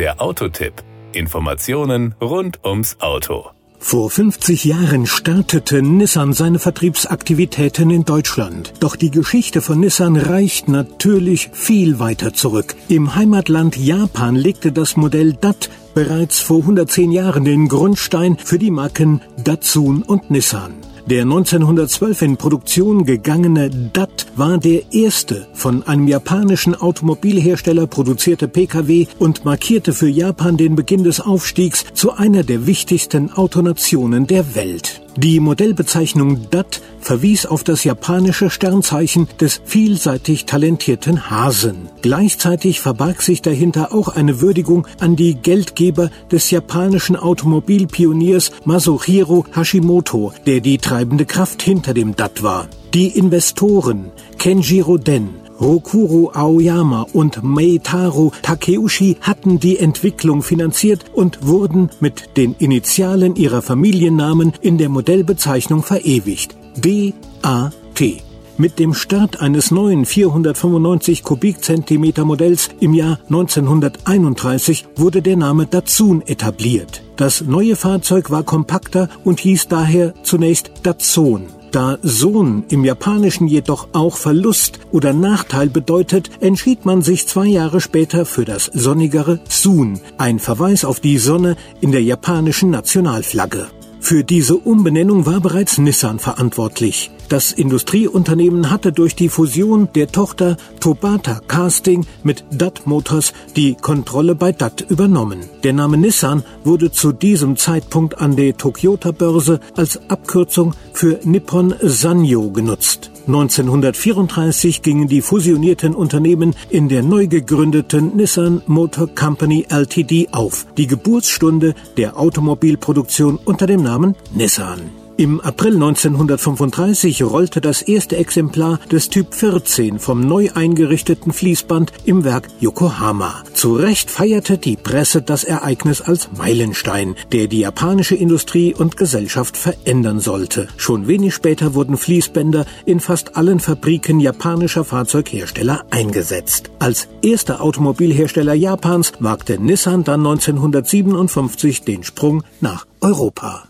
Der Autotipp. Informationen rund ums Auto. Vor 50 Jahren startete Nissan seine Vertriebsaktivitäten in Deutschland. Doch die Geschichte von Nissan reicht natürlich viel weiter zurück. Im Heimatland Japan legte das Modell DAT bereits vor 110 Jahren den Grundstein für die Marken Datsun und Nissan. Der 1912 in Produktion gegangene DAT war der erste von einem japanischen Automobilhersteller produzierte Pkw und markierte für Japan den Beginn des Aufstiegs zu einer der wichtigsten Autonationen der Welt. Die Modellbezeichnung DAT verwies auf das japanische Sternzeichen des vielseitig talentierten Hasen. Gleichzeitig verbarg sich dahinter auch eine Würdigung an die Geldgeber des japanischen Automobilpioniers Masuhiro Hashimoto, der die treibende Kraft hinter dem DAT war. Die Investoren Kenjiro Den, Rokuro Aoyama und Meitaro Takeuchi hatten die Entwicklung finanziert und wurden mit den Initialen ihrer Familiennamen in der Modellbezeichnung verewigt. DAT. Mit dem Start eines neuen 495 Kubikzentimeter Modells im Jahr 1931 wurde der Name Datsun etabliert. Das neue Fahrzeug war kompakter und hieß daher zunächst Datsun. Da Sohn im Japanischen jedoch auch Verlust oder Nachteil bedeutet, entschied man sich zwei Jahre später für das sonnigere Sun, ein Verweis auf die Sonne in der japanischen Nationalflagge. Für diese Umbenennung war bereits Nissan verantwortlich. Das Industrieunternehmen hatte durch die Fusion der Tochter Tobata Casting mit DAT Motors die Kontrolle bei DAT übernommen. Der Name Nissan wurde zu diesem Zeitpunkt an der Tokyota-Börse als Abkürzung für Nippon Sanyo genutzt. 1934 gingen die fusionierten Unternehmen in der neu gegründeten Nissan Motor Company Ltd auf, die Geburtsstunde der Automobilproduktion unter dem Namen Nissan. Im April 1935 rollte das erste Exemplar des Typ 14 vom neu eingerichteten Fließband im Werk Yokohama. Zu Recht feierte die Presse das Ereignis als Meilenstein, der die japanische Industrie und Gesellschaft verändern sollte. Schon wenig später wurden Fließbänder in fast allen Fabriken japanischer Fahrzeughersteller eingesetzt. Als erster Automobilhersteller Japans wagte Nissan dann 1957 den Sprung nach Europa.